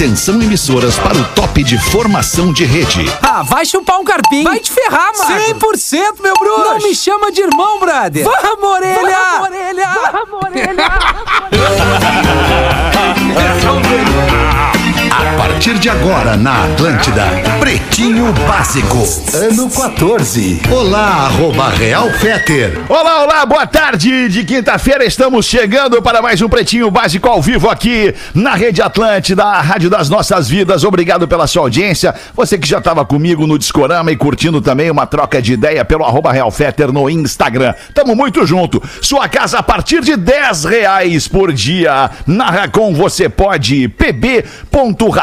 Atenção emissoras para o top de formação de rede. Ah, vai chupar um carpinho. Vai te ferrar, mano. 100%, meu bruxo! Não me chama de irmão, brother. Vamos, orelha! Vamos, orelha. Vamos, orelha! Partir de agora na Atlântida, Pretinho Básico, ano 14. Olá, arroba Real Feter. Olá, olá, boa tarde de quinta-feira. Estamos chegando para mais um Pretinho Básico ao vivo aqui na Rede Atlântida, a Rádio das Nossas Vidas. Obrigado pela sua audiência. Você que já estava comigo no Discorama e curtindo também uma troca de ideia pelo arroba Real Feter no Instagram. Tamo muito junto. Sua casa a partir de 10 reais por dia. Na Racon você pode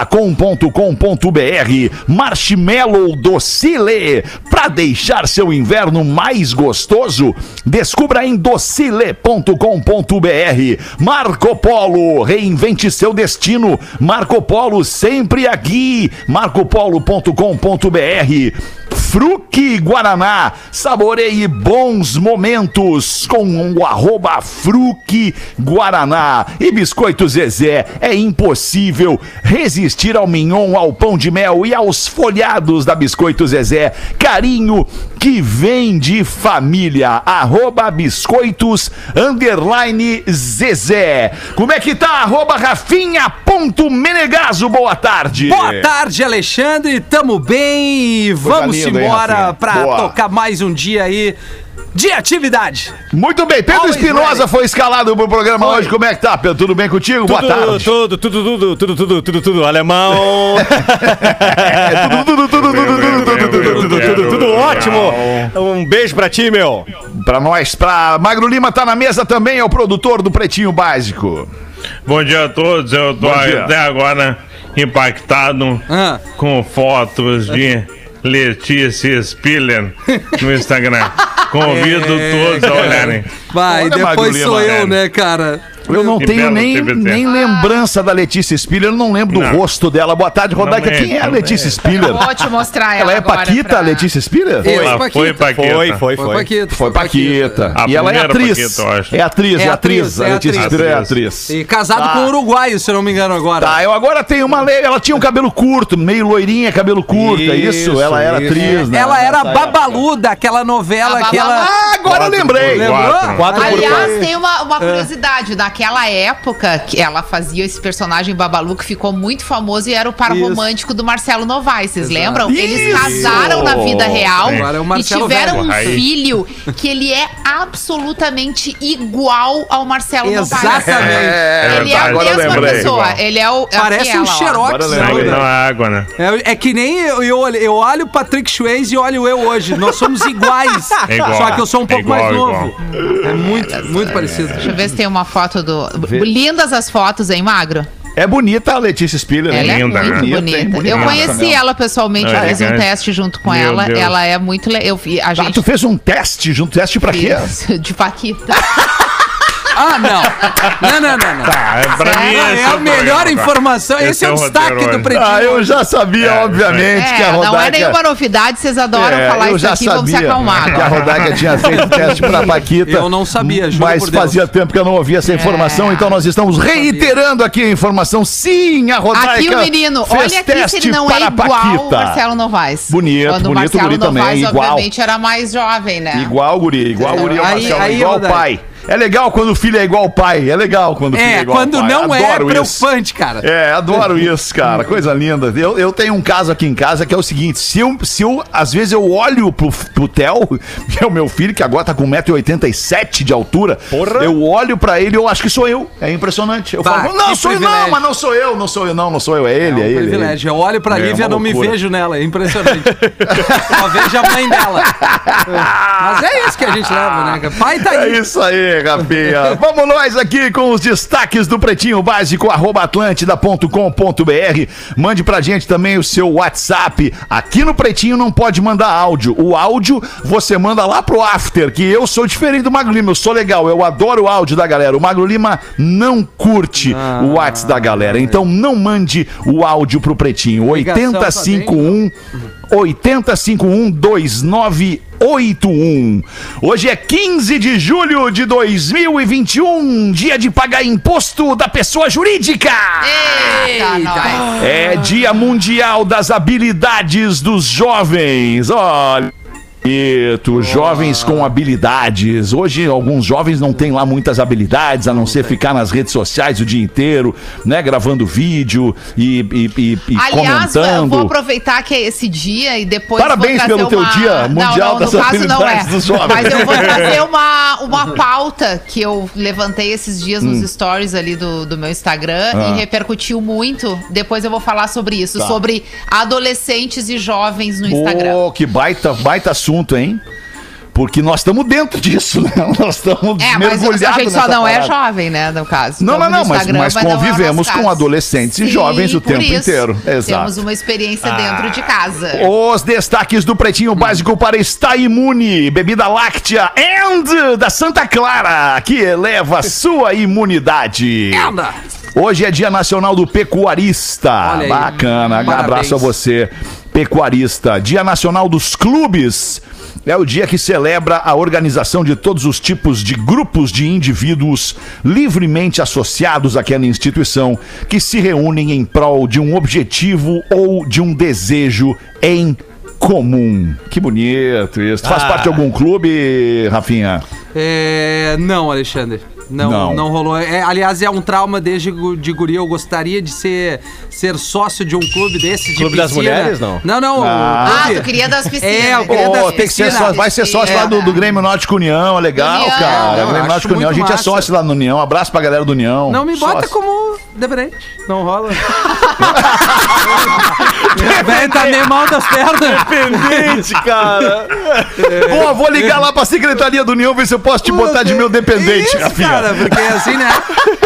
pb.racon.com.br Marshmallow Docile para deixar seu inverno mais gostoso. Descubra em docile.com.br Marco Polo, reinvente seu destino. Marco Polo sempre aqui. marcopolo.com.br Fruque Guaraná, saboreie bons momentos com o arroba Fruque Guaraná. E Biscoito Zezé, é impossível resistir ao mignon, ao pão de mel e aos folhados da Biscoito Zezé. Carinho que vem de família. Arroba Biscoitos underline Zezé. Como é que tá? Arroba Rafinha ponto Menegaso, boa tarde. Boa tarde, Alexandre. Tamo bem e vamos linda, hein, embora Rafinha? pra Boa. tocar mais um dia aí de atividade. Muito bem, Pedro Espinosa foi escalado pro programa hoje. Como é que tá, Pedro? Tudo bem contigo? Boa tarde. Tudo, tudo, tudo, tudo, tudo, tudo, tudo, alemão. É, tudo, tudo, tudo, tudo, tudo, tudo, tudo, tudo, tudo, tudo ótimo. Um beijo pra ti, meu. Pra nós, pra Magro Lima tá na mesa também, é o produtor do Pretinho Básico. Bom dia a todos, eu tô até agora impactado Ah. com fotos de Letícia Spiller no Instagram. Convido todos a olharem. Vai, Olha, depois sou eu, né? né, cara? Eu não Que tenho nem, nem lembrança da Letícia Spiller, eu não lembro do Não. rosto dela. Boa tarde, Rodaica. Não Quem é a Letícia Spiller? Vou te mostrar ela Ela é Paquita, pra- a Letícia Spiller? Eu. Ela Paquita. foi Paquita. Foi, foi, Foi foi. Paquita. Foi Paquita. E ela é atriz. Paquita, eu acho. É atriz, é, É atriz. atriz, A é Letícia atriz. Spiller é atriz. E casado Tá. com um uruguaio, se eu não me engano agora. Tá, eu agora tenho uma lei. Ela tinha um cabelo curto, meio loirinha, cabelo curto, é isso? Isso, Ela era isso. atriz, né? Ela era a Nessa época. Babalu daquela novela A que ela... Ah, agora eu lembrei. Lembrou? Aliás, tem uma, curiosidade. Naquela época, que ela fazia esse personagem Babalu que ficou muito famoso e era o par Isso. romântico do Marcelo Novaes. Vocês Exato. lembram? Eles Isso. casaram na vida real é e tiveram um filho que ele é absolutamente igual ao Marcelo Novaes. Exatamente. É, Ele é tá, a agora eu mesma lembrei. pessoa. Ele é o. é Parece aquela, um xerox. Né? não é água, né? É, é que nem eu, eu, olho- eu olho o Patrick Swayze e olho eu hoje. Nós somos iguais. É igual. Só que eu sou um É pouco igual, mais igual. novo. É muito, muito parecido. Deixa eu ver se tem uma foto do. Lindas as fotos, hein, Magro? É bonita a Letícia Spiller, né? Ela é linda, muito né? bonita. Bonita, Eu conheci ela pessoalmente, É, fiz um teste junto com Meu ela. Deus. Ela é muito. le- Eu, vi- a Ah, gente tu fez um teste junto, teste pra quê? de Paquita. Ah, não. Não, não, não, não. Ah, é pra mim É, esse a o melhor programa. informação. Esse, é o destaque do. Pretinho. Ah, eu já sabia, É, obviamente, que a É, não é Rodaica... nenhuma novidade, vocês adoram É, falar eu isso já aqui, vamos se sabia acalmar. que a. Rodaica tinha feito o teste pra Paquita. Eu não sabia, juro Mas por Deus. fazia tempo que eu não ouvia essa informação, É. então nós estamos reiterando aqui a informação. Sim, a Rodaica Aqui o menino, fez olha aqui se ele não é igual Marcelo Novaes. Bonito, Quando o bonito, Marcelo guri também, Novaes, igual. obviamente, era mais jovem, né? Igual, guri, igual o guri ao Aí- Marcelo, igual o Rodaica. pai. É legal quando o filho é igual ao pai, é legal quando o filho é É, igual quando ao pai. não é, é Adoro isso. preocupante, cara. É, adoro isso, cara. Coisa linda. Eu, eu tenho um caso aqui em casa que é o seguinte: se eu, se eu às vezes eu olho pro, pro Theo, que é o meu filho, que agora tá com 1,87m de altura, Porra. eu olho pra ele e eu acho que sou eu. É impressionante. Eu Bah, falo, não, sou eu, não, mas não sou eu, não sou eu, não, não sou eu, é ele, É é, um é ele. privilégio. Eu olho pra É, Lívia uma não me vejo nela. É impressionante. Só vejo a mãe dela. Mas é isso que a gente leva, né? Pai tá É aí. isso aí, Rafinha. Vamos nós aqui com os destaques do Pretinho Básico, arroba atlântida.com.br. Mande pra gente também o seu WhatsApp. Aqui no Pretinho não pode mandar áudio. O áudio você manda lá pro After, que eu sou diferente do Magro Lima. Eu sou legal, eu adoro o áudio da galera. O Magro Lima não curte o WhatsApp da galera. Então não mande o áudio pro Pretinho. Ligação 8051 8051 2981. Hoje é 15 de julho de 2021, dia de pagar imposto da pessoa jurídica. Eita. É Dia Mundial das Habilidades dos Jovens. Olha. Bonito, jovens com habilidades. Hoje, alguns jovens não têm lá muitas habilidades, a não ser ficar nas redes sociais o dia inteiro, né? Gravando vídeo e, e, e- e Aliás, eu comentando. vou aproveitar que é esse dia e depois. Parabéns pelo teu uma... dia mundial não, não, das no caso não é. habilidades dos jovens. Mas eu vou trazer uma, uma pauta que eu levantei esses dias nos stories ali do, do meu Instagram Hum. Ah. e repercutiu muito. Depois eu vou falar sobre isso, Tá. sobre adolescentes e jovens no Instagram. Pô, que baita, baita assunto, hein? Porque nós estamos dentro disso, né? Nós estamos É, mas mergulhados a gente só não é parada. jovem, né, no caso. Não, não, não, mas, mas é convivemos com adolescentes e Sim, jovens o tempo isso. inteiro. Exato. Temos uma experiência dentro de casa. Os destaques do Pretinho Básico para estar imune. Bebida láctea and da Santa Clara, que eleva a sua imunidade. Anda. Hoje é Dia Nacional do Pecuarista. Olha aí. Bacana. Parabéns. Abraço a você, pecuarista. Dia Nacional dos Clubes. É o dia que celebra a organização de todos os tipos de grupos de indivíduos livremente associados àquela instituição que se reúnem em prol de um objetivo ou de um desejo em comum. Que bonito isso. Tu faz Ah. parte de algum clube, Rafinha? É, não, Alexandre. Não, Não. não, rolou. É, aliás, é um trauma desde de guri. Eu gostaria de ser, ser sócio de um clube desse. De Clube das piscina. mulheres, não? Não, não. Ah. Ah, tu queria das piscinas. É, eu queria das Pô, tem que ser piscinas. sócio, vai ser sócio lá do, do Grêmio Náutico União, é legal, União. cara. Não, Grêmio Náutico União, a gente é massa. sócio lá no União. Abraço pra galera do União. Não me bota Sócio. como dependente. Não rola. o velho tá meio mal das pernas. Dependente, cara. Pô, vou ligar lá pra Secretaria do União, ver se eu posso te botar de meu dependente, Isso, Rafinha. cara, porque assim, né?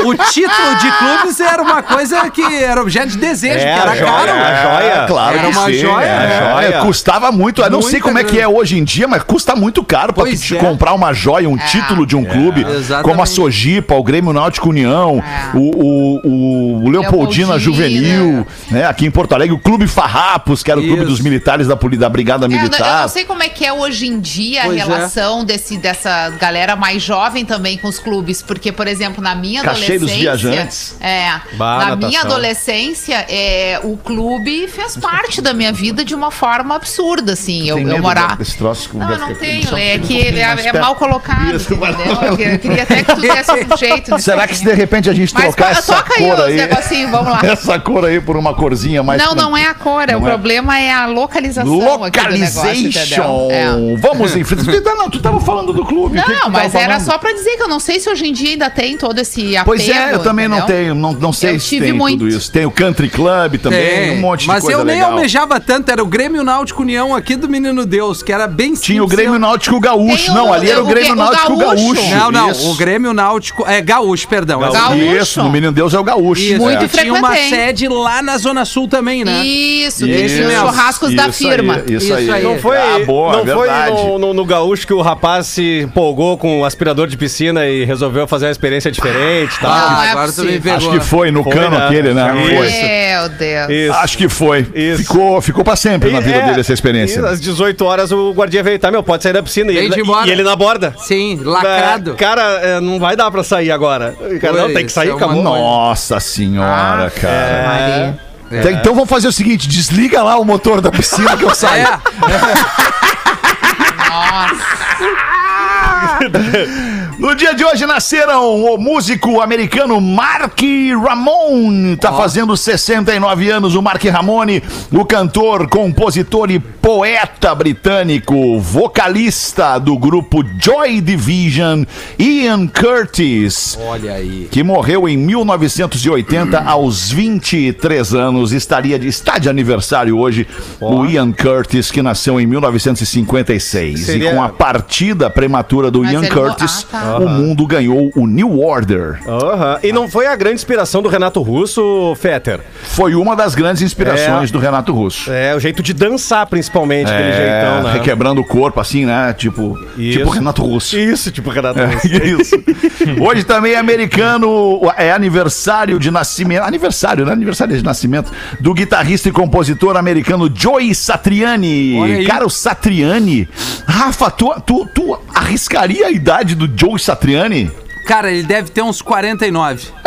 O título de clubes era uma coisa que era objeto de desejo, É, que era joia, caro. a joia. É, claro Era que uma sim, joia, é, né? joia. Custava muito, eu não sei como é que é hoje em dia, mas custa muito caro pra Pois te é. comprar uma joia, um título de um clube, Exatamente. como a Sojipa, o Grêmio Náutico União, É. o, o, o Leopoldina Leopoldina. Juvenil, né, aqui em Porto Alegre, o Clube Farrapos, que era o clube Isso. dos militares da, da Brigada É, eu não- Militar. não sei como é que é hoje em dia Pois a é. relação desse, dessa galera mais jovem também com os clubes. Porque, por exemplo, na minha Cacheiros adolescência. viajantes. É. Bah, na natação. minha adolescência, é, o clube fez parte da minha vida de uma forma absurda, assim. Eu, eu medo morar. desse troço que Não, não ficar- tenho. só É um que pouquinho é, é mal colocado, Isso, entendeu? Eu queria, eu queria até que tu desse um jeito. Será que se de repente a gente Mas trocar essa toca aí cor os aí, negocinhos, vamos lá. essa cor aí por uma corzinha mais Não, não é a cor, é o Não é? problema é a localização aqui do negócio, Localization. entendeu? É. Vamos em frente. Não, tu tava falando do clube. o que que Não, mas era só pra dizer que eu não sei se hoje em dia ainda tem todo esse apego. Pois é, eu também não entendeu? tenho, não, não sei Eu se tive tem muito. tudo isso. Tem o Country Club também, Tem. um monte de Mas coisa eu nem legal. almejava tanto, era o Grêmio Náutico União aqui do Menino Deus, que era bem Tinha o simples, Grêmio Náutico Gaúcho. O- não, ali era o Grêmio o Náutico Gaúcho. Gaúcho. Não, não, Isso. o Grêmio Náutico. É Gaúcho, perdão. é o Gaúcho. Isso, no Menino Deus é o Gaúcho. Isso, Muito e tinha uma sede lá na Zona Sul também, né? Isso, Isso tinha os mesmo. churrascos da Isso firma. aí, isso, Isso aí. aí. Não foi, Ah, boa, não foi no, no- no gaúcho que o rapaz se empolgou com o aspirador de piscina e resolveu fazer uma experiência diferente e tal. Não, Ah, é agora tu me pegou. Acho que foi no Foi, cano né? aquele, né? Isso. Foi. Meu Deus. Isso. Acho que foi. Isso. Ficou, ficou pra sempre na vida É, dele essa experiência. E às 18 horas o guardinha veio, tá, meu, pode sair da piscina. E ele, e ele na borda. Sim, lacrado. É, cara, é, não vai dar pra sair agora. Cara, não, tem que sair, é acabou. Nossa senhora, Ah, cara. Maria. Então- Então vamos fazer o seguinte: desliga lá o motor da piscina que eu saio. É, Nossa. No dia de hoje nasceram o músico americano Mark Ramone, tá fazendo 69 anos o Mark Ramone, o cantor, compositor e poeta britânico, vocalista do grupo Joy Division, Ian Curtis. olha aí. Que morreu em 1980 aos 23 anos. Estaria de, está de aniversário hoje o Ian Curtis, que nasceu em 1956. Seria- E com a partida prematura do Mas Ian Curtis, Ah, tá. O mundo ganhou o New Order. Aham. E não foi a grande inspiração do Renato Russo, Fetter? Foi uma das grandes inspirações É. do Renato Russo. É, o jeito de dançar, principalmente, aquele jeitão, né? requebrando o corpo, assim, né? Tipo, Isso. tipo Renato Russo. Isso, tipo Renato É, Russo. isso. Hoje também é americano, é aniversário de nascimento, aniversário, né? Aniversário de nascimento do guitarrista e compositor americano Joey Satriani. Olha aí. Cara, o Satriani. Rafa, tu, tu, tu arriscaria a idade do Joey Satriani? Cara, ele deve ter uns 49.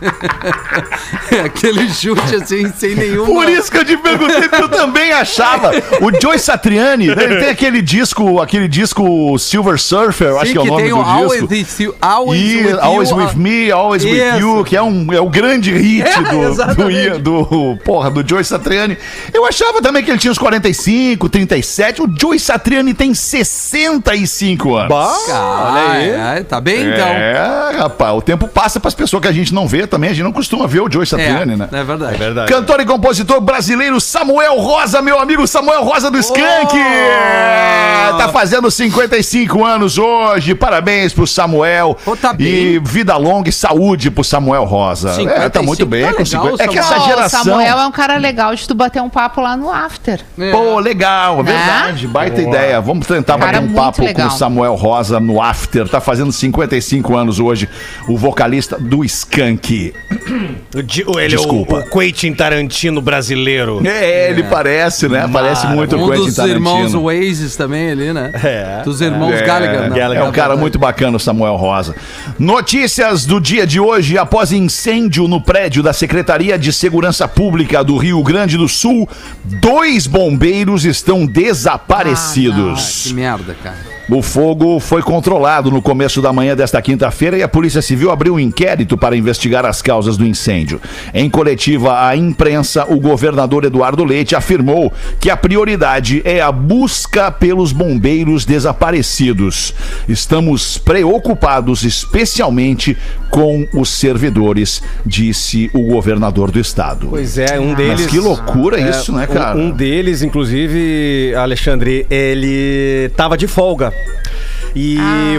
Aquele chute assim, sem nenhuma. Por isso que eu te perguntei, porque eu também achava. O Joey Satriani, né, ele tem aquele disco, aquele disco Silver Surfer, eu acho Sim, que é o nome tem do o Always disco. With You, Always E With You, Always a- With Me, Always With. You, que é, um, é o grande hit É, do, do, do, porra, do Joey Satriani. Eu achava também que ele tinha uns 45, 37. O Joey Satriani tem 65 anos. Bah, Ah, olha aí. é, tá bem então. É, rapaz, o tempo passa para as pessoas que a gente não vê também. A gente não costuma ver o Joey Satriani, né? é verdade. É verdade. Cantor e compositor brasileiro Samuel Rosa, meu amigo Samuel Rosa do Skank. Oh! Tá fazendo 55 anos hoje. Parabéns pro Samuel. Ô, tá E vida longa e saúde pro Samuel Rosa. É, tá 55, muito bem. tá com legal, 50 É que essa geração. O Samuel é um cara legal de tu bater um papo lá no after. É. Pô, legal, é verdade. Baita ideia. Vamos tentar Cara, bater um papo legal. com o Samuel Rosa no After. Tá fazendo 55 anos hoje. O vocalista do Skank. O ele Desculpa. é o, o Quentin Tarantino brasileiro. É, ele parece, né? Parece muito o Um Quentin dos Tarantino. irmãos Oasis também ali, né? É. Dos irmãos É, Gallagher. né? é um cara muito bacana, o Samuel Rosa. Notícias do dia de hoje: após incêndio no prédio da Secretaria de Segurança Pública do Rio Grande do Sul, dois bombeiros estão Ah, desaparecidos. que merda, cara. O fogo foi controlado no começo da manhã desta quinta-feira e a Polícia Civil abriu um inquérito para investigar as causas do incêndio. Em coletiva à imprensa, o governador Eduardo Leite afirmou que a prioridade é a busca pelos bombeiros desaparecidos. Estamos preocupados especialmente com os servidores, disse o governador do estado. Pois é, um deles. Mas que loucura É, isso, né, um- cara? Um, deles, inclusive, Alexandre, ele tava de folga. E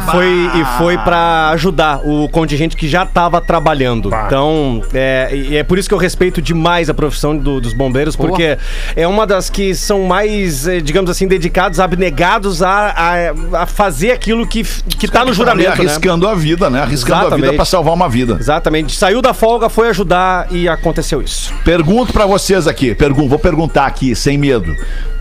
foi, e foi para ajudar o contingente que já estava trabalhando. Então, é, e é por isso que eu respeito demais a profissão do- dos bombeiros, porque é uma das que são mais, eh, digamos assim, dedicados, abnegados a, a, a fazer aquilo que, que tá no Ali juramento, né? arriscando a vida, né? Arriscando a vida Exatamente. para salvar uma vida. Exatamente. Saiu da folga, foi ajudar e aconteceu isso. Pergunto pra vocês aqui, pergun vou perguntar aqui, sem medo.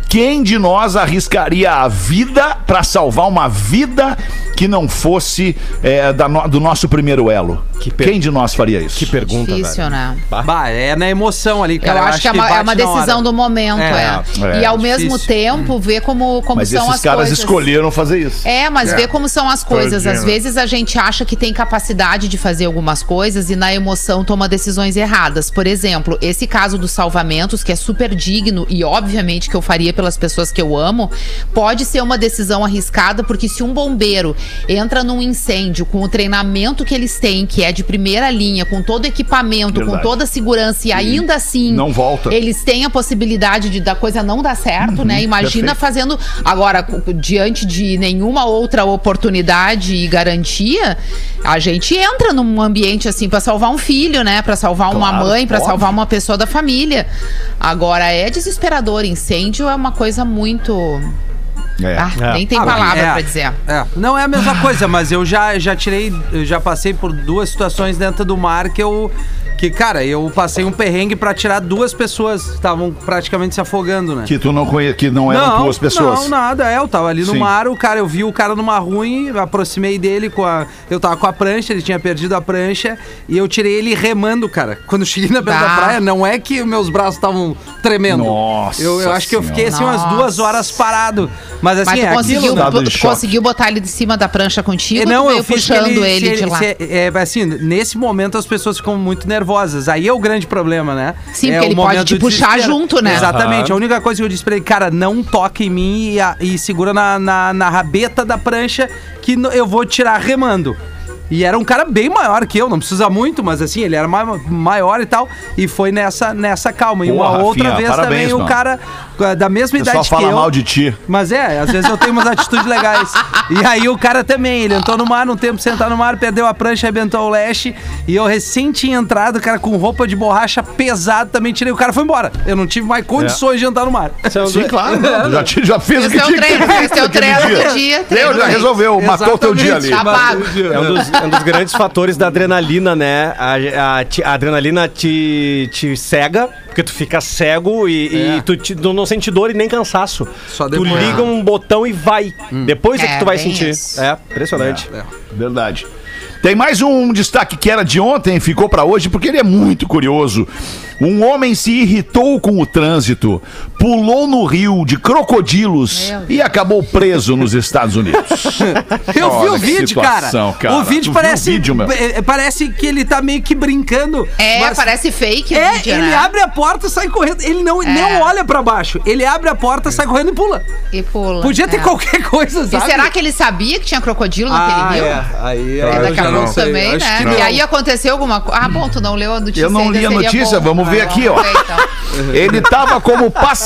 Quem de nós arriscaria a vida pra salvar uma vida que não fosse é, da no- do nosso primeiro elo? Que per- Quem de nós faria isso? Que pergunta, Difícil, velho. né? Bah, é na emoção ali, Eu cara. acho, que é uma, é uma decisão do momento, É, é. é, e ao difícil. mesmo tempo, ver como, como Mas são esses as caras coisas. escolheram fazer isso. É, mas ver como são as coisas. Tadinho. Às vezes a gente acha que tem capacidade de fazer algumas coisas e na emoção toma decisões erradas. Por exemplo, esse caso dos salvamentos, que é super digno e obviamente que eu faria pelas pessoas que eu amo, pode ser uma decisão arriscada, porque se um bombeiro entra num incêndio com o treinamento que eles têm, que é de primeira linha, com todo o equipamento, Verdade. com toda a segurança e ainda assim Não volta. eles têm a possibilidade de da coisa não dar certo, né? Imagina perfeito. fazendo agora diante de nenhuma outra oportunidade e garantia, a gente entra num ambiente assim pra salvar um filho, né? Pra salvar uma Claro, mãe, pra óbvio. salvar uma pessoa da família. Agora é desesperador, incêndio é uma coisa muito É. ah, nem tem Ah, palavra é, pra dizer. É, não é a mesma coisa, mas eu já, já tirei, eu já passei por duas situações dentro do mar que eu. Que, cara, eu passei um perrengue pra tirar duas pessoas que estavam praticamente se afogando, né? Que tu não conhe... que não eram duas pessoas. Não, nada. É, eu tava ali no Sim. mar, o cara, eu vi o cara numa ruim, aproximei dele com a. Eu tava com a prancha, ele tinha perdido a prancha, e eu tirei ele remando, cara. Quando eu cheguei na beira da Bah. praia, não é que meus braços estavam tremendo. Nossa Eu, eu acho que eu fiquei assim umas duas horas parado. Mas assim, Mas tu é conseguiu, aquilo, né? Tu choque. conseguiu botar ele de cima da prancha contigo? Não, tu eu fiz puxando ele, se de lá. se- é, assim, nesse momento as pessoas ficam muito nervosas. Aí é o grande problema, né? Sim, é porque ele pode te puxar desespero. junto, né? Exatamente. A única coisa que eu disse pra ele, cara, não toque em mim e, a- e segura na, na, na rabeta da prancha que no- eu vou tirar remando. E era um cara bem maior que eu, não precisa muito, mas assim, ele era ma- maior e tal. E foi nessa, nessa calma. E Pô, uma outra Rafinha, vez parabéns, também, o cara eh, da mesma O idade que fala eu. mal de ti. Mas é, às vezes eu tenho umas atitudes legais. E aí o cara também, ele entrou no mar, um tempo sentar no mar, perdeu a prancha, arrebentou o leste. E eu recém tinha entrado, cara, com roupa de borracha pesado, também tirei o cara foi embora. Eu não tive mais condições de entrar no mar. Sim, claro. Já, já fez o Esse que é o tinha que treino, fazer esse é o treino do dia. Deu, treino já resolveu, matou o teu dia ali. Exatamente. Tá pago. É um dos, é um dos grandes fatores da adrenalina, né? A, a- a adrenalina te, te cega, porque tu fica cego e, e tu, te- tu não sente dor e nem cansaço. Só tu depois. liga um botão e vai. Depois é, É, que tu vai bem sentir. isso. É, impressionante. Verdade. Tem mais um destaque que era de ontem, ficou pra hoje, porque ele é muito curioso. Um homem se irritou com o trânsito, pulou no rio de crocodilos e acabou preso nos Estados Unidos. Eu vi o vídeo, situação, cara. cara. O vídeo Tu parece. o vídeo, meu? eh, Parece que ele tá meio que brincando. É, mas- parece fake É, vídeo, ele né? abre a porta e sai correndo. Ele não, É. não olha pra baixo. Ele abre a porta, sai correndo e pula. E pula. Podia ter é. qualquer coisa, E sabe? será que ele sabia que tinha crocodilo naquele ah, rio? é. Aí, E Eu daqui a não pouco sei, também, acho né? E aí aconteceu alguma coisa. Ah, bom, tu não leu a notícia. Eu não li a notícia, bom. vamos ver Ah, aqui, ó. ver, então. Ele estava como passageiro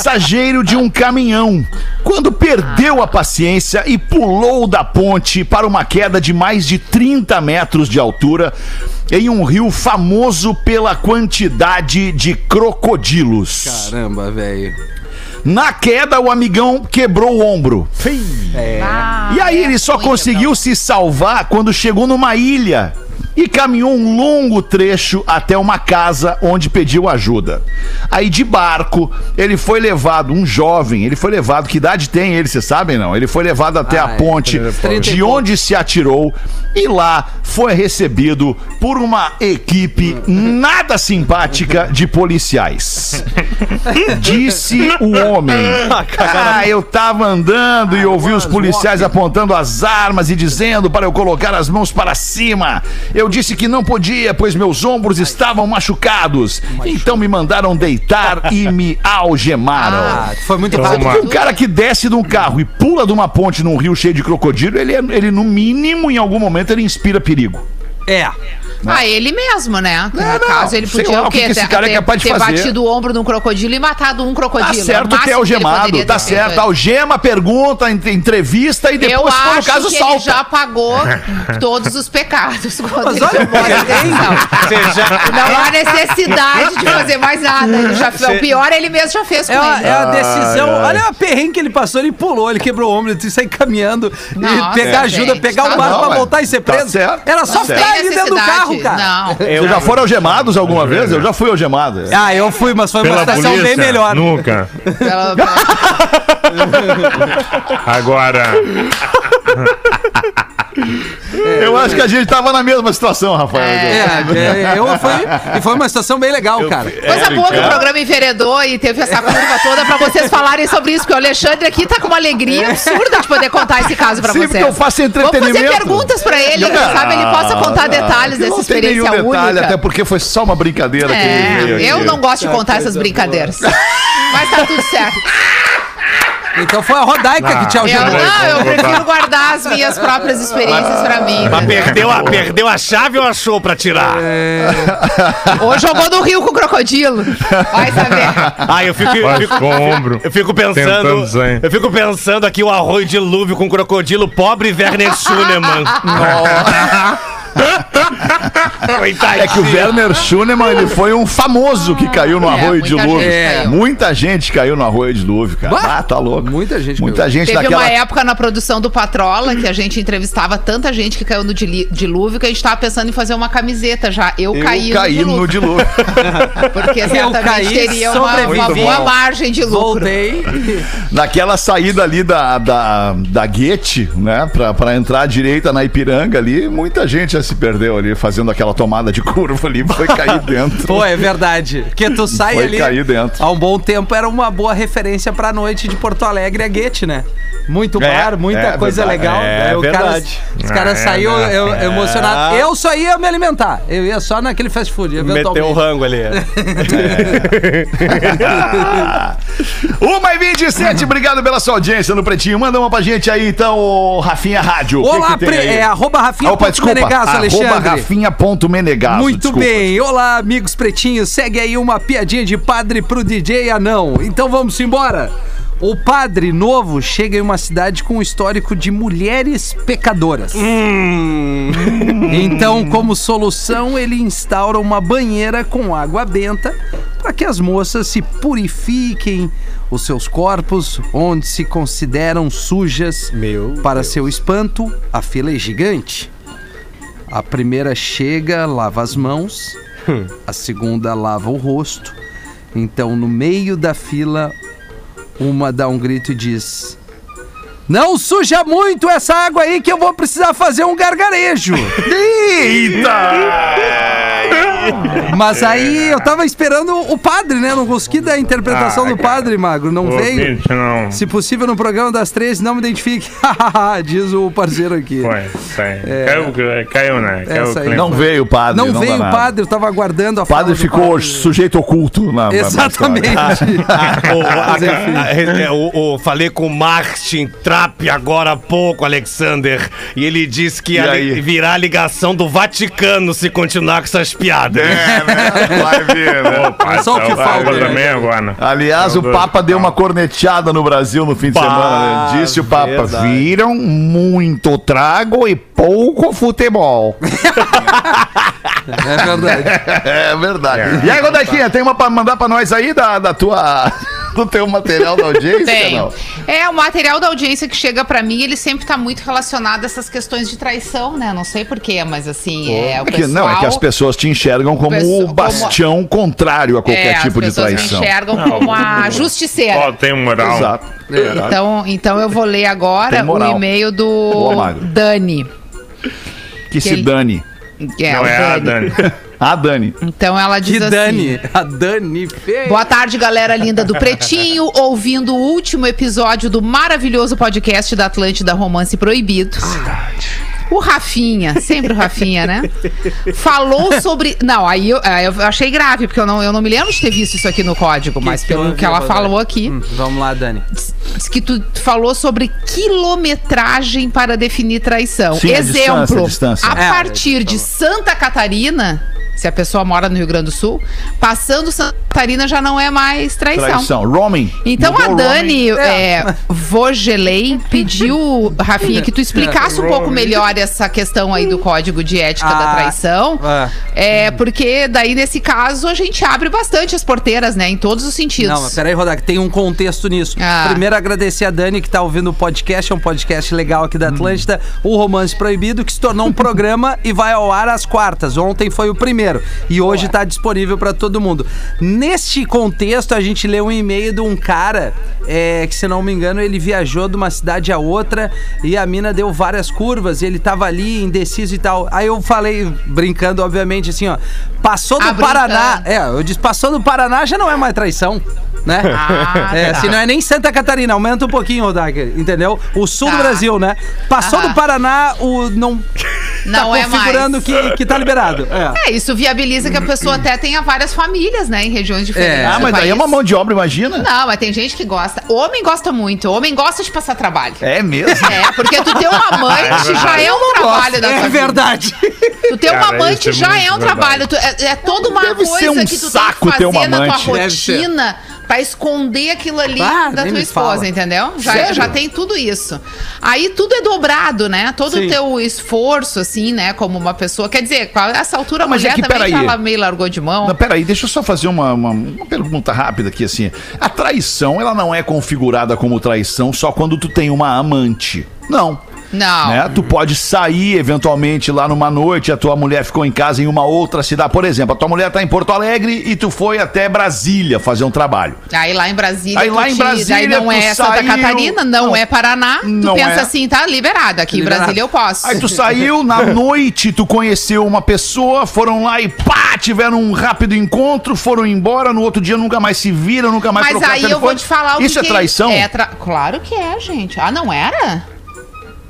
de um caminhão quando perdeu a paciência e pulou da ponte para uma queda de mais de 30 metros de altura em um rio famoso pela quantidade de crocodilos. Caramba, velho. Na queda, o amigão quebrou o ombro. Ah, E aí é ele só conseguiu se salvar quando chegou numa ilha e caminhou um longo trecho até uma casa onde pediu ajuda. Aí de barco, ele foi levado, um jovem, ele foi levado, que idade tem ele, vocês sabem não? Ele foi levado até Ah, a é, ponte de onde se atirou e lá foi recebido por uma equipe nada simpática de policiais. Disse o homem. Ah, eu tava andando e ouvi os policiais apontando as armas e dizendo para eu colocar as mãos para cima. Eu disse que não podia, pois meus ombros estavam machucados. Então me mandaram deitar e me algemaram. Ah, foi muito rápido. Porque um cara que desce de um carro e pula de uma ponte num rio cheio de crocodilo, ele, é- ele no mínimo, em algum momento, ele inspira perigo. É. Ah, ele mesmo, né? Não, no não, caso, ele podia lá o que quê? que esse Ter- cara é ter- capaz de ter fazer. batido o ombro num crocodilo e matado um Tá crocodilo. certo É o que é algemado, poderia tá certo. Algema, pergunta, en- entrevista e Eu depois, se for no caso, que solta. ele já pagou todos os pecados quando Mas ele olha, a decisão. Não há necessidade de fazer mais nada. Ele já fez. O pior ele mesmo já fez com É a, ele. é a decisão. Ai, ai. Olha a perrengue que ele passou, ele pulou, ele quebrou o ombro, ele que sair caminhando Nossa, e pegar ajuda, gente, pegar tá o barco bom, pra voltar e ser tá preso. certo, Era só tá certo. ficar ali dentro do carro, necessidade. cara. Não. Vocês já foram algemados alguma vez? Eu já fui algemado. Ah, eu fui, mas foi uma Pela situação polícia, bem melhor. nunca. Pela- Agora, Eu acho que a gente tava na mesma situação, Rafael. É, é, eu fui, e foi uma situação bem legal, cara. Coisa boa que o programa enveredou e teve essa curva toda pra vocês falarem sobre isso, porque o Alexandre aqui tá com uma alegria absurda de poder contar esse caso pra Sim, vocês. porque eu faço Vamos entretenimento. fazer perguntas pra ele, quem sabe ele possa contar detalhes Eu dessa não nenhum experiência detalhe, única. até porque foi só uma brincadeira que ele É, aqui. eu não gosto de contar essas brincadeiras. Mas tá tudo certo. Então foi a Rodaica que te Eu algemou. não, eu prefiro guardar as minhas próprias experiências pra mim. Mas perdeu a, perdeu a chave ou achou pra tirar? Ou jogou no rio com o crocodilo. Vai saber. Ah, eu fico, eu fico, com o ombro. eu fico pensando. Eu fico pensando aqui o arroio dilúvio com crocodilo, pobre Werner Schunemann. Coitadinho. É que o Werner Schunemann, ele foi um famoso que caiu no É, arroio de gente caiu. Muita gente caiu no arroio de dilúvio, cara. Bah, Ah, tá louco. muita gente Muita caiu. gente Teve daquela... uma época na produção do Patrola que a gente entrevistava tanta gente que caiu no dilúvio que a gente tava pensando em fazer uma camiseta já. Eu, Eu caí, caí no no dilúvio. Porque certamente caí, teria uma, uma boa margem de lucro. Voltei. Naquela saída ali da, da, da Guete, né? Pra, pra entrar à direita na Ipiranga ali, muita gente se perdeu ali fazendo naquela tomada de curva ali, foi cair dentro. Pô, é verdade. Porque tu sai Foi ali. cair dentro. Há um bom tempo era uma boa referência pra noite de Porto Alegre a Guete, né? Muito É, bar, muita é coisa verdade. legal. É o cara- verdade. os caras é saíram eu- emocionados. Eu só ia me alimentar. Eu ia só naquele fast food, Meteu o rango ali. Uma e 27, obrigado pela sua audiência no Pretinho. Manda uma pra gente aí, então, Rafinha Rádio. Que Olá, que tem pre- aí? é arroba Rafinha Opa, desculpa. Menegasso, Alexandre. Rafinha.menegasso. Muito desculpa. bem, olá amigos pretinhos, segue aí uma piadinha de padre pro DJ Anão. Então vamos embora. O padre novo chega em uma cidade com um histórico de mulheres pecadoras. Então, como solução, ele instaura uma banheira com água benta para que as moças se purifiquem os seus corpos, onde se consideram sujas. Meu Para seu espanto, a fila é gigante. A primeira chega, lava as mãos, a segunda lava o rosto. Então, no meio da fila, uma dá um grito e diz: Não suja muito essa água aí que eu vou precisar fazer um gargarejo. Mas aí eu tava esperando o padre, né? Não consegui da interpretação Ah, do padre, Magro. Não veio. Ouvinte, não. Se possível, no programa das três, não me identifique. Diz o parceiro aqui. Foi, foi. Caiu, caiu, né? Caiu. Não veio o padre. Não, veio dá o padre, eu tava aguardando a O padre ficou padre. sujeito oculto na Exatamente. O- a- a- é, falei com o Martin Trapp agora há pouco, Alexander, e ele disse que ia virar a ligação do Vaticano se continuar com essas piadas. É, né? Vai ver, né? Opa, Só o que então, falta, né? também agora. Aliás, o Papa deu então. uma corneteada no Brasil no fim de semana. né? Disse o Papa: verdade. viram muito trago e pouco futebol. É verdade. É verdade. É. E aí, Godequinha, tem uma pra mandar pra nós aí da, da tua. Do teu material da audiência? Tenho. não? É, o material da audiência que chega pra mim, ele sempre tá muito relacionado a essas questões de traição, né? Não sei porquê, mas assim, é o É que, não, é que as pessoas te enchergam como Pessoa- o bastião contrário a qualquer é, tipo as de pessoas me traição. enxergam como a justiceira. Ó, tem um moral. Exato. Então, então eu vou ler agora Tem o e-mail do Boa. Dani. Que se ele- dane. É, Não o é a Dani. A Dani. Então ela diz Que assim. Dani. A Dani feia. Boa tarde, galera linda do Pretinho, ouvindo o último episódio do maravilhoso podcast da Atlântida Romance Proibido. O Rafinha, sempre o Rafinha, né? Falou sobre. Não, aí eu, eu achei grave, porque eu não, eu não me lembro de ter visto isso aqui no código, mas que pelo houve, que ela falou aqui. Hum, vamos lá, Dani. Diz que tu falou sobre quilometragem para definir traição. Sim, a Exemplo, distância, a distância. a É, partir de Santa Catarina, se a pessoa mora no Rio Grande do Sul, passando Santa Catarina já não é mais traição. Traição. Roaming. Então Mudou a Dani roaming. é, Vogelei pediu, Rafinha, que tu explicasse um pouco melhor essa questão aí do código de ética da Ah, traição. ah. É, porque daí, nesse caso, a gente abre bastante as porteiras, né? Em todos os sentidos. Não, mas peraí, Rodak, tem um contexto nisso. Ah. Primeiro, agradecer a Dani, que tá ouvindo o podcast, é um podcast legal aqui da Atlântida, o Romance Proibido, que se tornou um programa e vai ao ar às quartas. Ontem foi o primeiro e hoje tá disponível pra todo mundo. Neste contexto, a gente leu um e-mail de um cara é, que, se não me engano, ele viajou de uma cidade a outra e a mina deu várias curvas e ele tava ali indeciso e tal. Aí eu falei, brincando, obviamente, assim, ó, passou do Ah, Paraná. brincando. É, eu disse, passou do Paraná já não é mais traição, né? Ah, é, tá. se não é nem Santa Catarina, aumenta um pouquinho, Rodak, entendeu? O sul Tá. do Brasil, né? Passou Aham. do Paraná, o não, Não tá é configurando mais. que, que tá liberado. É. É, isso viabiliza que a pessoa até tenha várias famílias, né? Em regiões diferentes. É. Ah, mas aí é país. uma mão de obra, imagina. Não, mas tem gente que gosta. Homem gosta muito. Homem gosta de passar trabalho. É mesmo. É, porque tu ter um amante já é um trabalho da tua É verdade. Tu ter um amante é já é um trabalho. Tu- é, é toda uma Deve coisa um que tu saco tem que ter fazer na tua amante. Deve ser. rotina pra esconder aquilo ali Ah, da tua esposa, fala. entendeu? Já, Sério? já tem tudo isso. Aí tudo é dobrado, né? Todo Sim. o teu esforço, assim, né? Como uma pessoa. Quer dizer, a essa altura a Não, mas é mulher que, também ela meio largou de mão. Não, peraí, deixa eu só fazer uma, uma, uma pergunta rápida aqui, assim. A traição, ela não é configurada como traição só quando tu tem uma amante. Não. Não. Né? Tu pode sair eventualmente lá numa noite, a tua mulher ficou em casa em uma outra cidade. Por exemplo, a tua mulher tá em Porto Alegre e tu foi até Brasília fazer um trabalho. Aí lá em Brasília. Aí lá em te- Brasília Daí não é Santa saiu- Catarina, não, não. é Paraná. Tu Não pensa é. assim, tá liberado. Aqui Liberado. em Brasília eu posso. Aí tu saiu na noite, tu conheceu uma pessoa, foram lá e pá, tiveram um rápido encontro, foram embora, no outro dia nunca mais se viram, nunca mais Mas aí eu vou te falar o Isso que é que traição? É tra- Claro que é, gente. Ah, não era?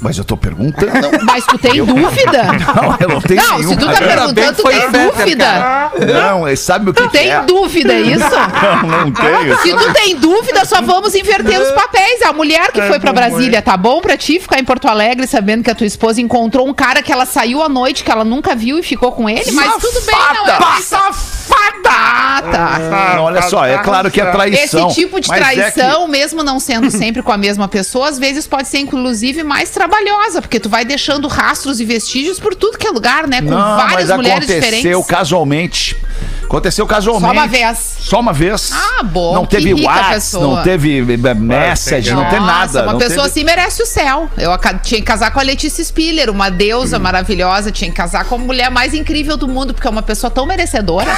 Mas eu tô perguntando. Mas tu tem dúvida? Não, eu não tenho Não, se tu tá perguntando, tu tem Fetter, dúvida? cara. Não, é- sabe o que, Tu que tem é? dúvida, é isso? Não, não tenho. Se tu tem dúvida, só vamos inverter os papéis. A mulher que foi pra Brasília, tá bom pra ti ficar em Porto Alegre sabendo que a tua esposa encontrou um cara que ela saiu à noite, que ela nunca viu e ficou com ele? Mas tudo bem, não é Safada! Ah, tá. Não, olha só, é claro que é traição. Esse tipo de mas é que- traição, mesmo não sendo sempre com a mesma pessoa, às vezes pode ser inclusive mais trabalhosa, porque tu vai deixando rastros e vestígios por tudo que é lugar, né? Com Não, várias mas mulheres aconteceu diferentes. casualmente. Aconteceu casualmente. Só uma vez. Só uma vez. Ah, bom, Não que teve WhatsApp, não teve eh, message, não tem Nossa, nada. Uma não pessoa teve... assim merece o céu. Eu tinha que casar com a Letícia Spiller, uma deusa Hum. maravilhosa. Tinha que casar com a mulher mais incrível do mundo, porque é uma pessoa tão merecedora.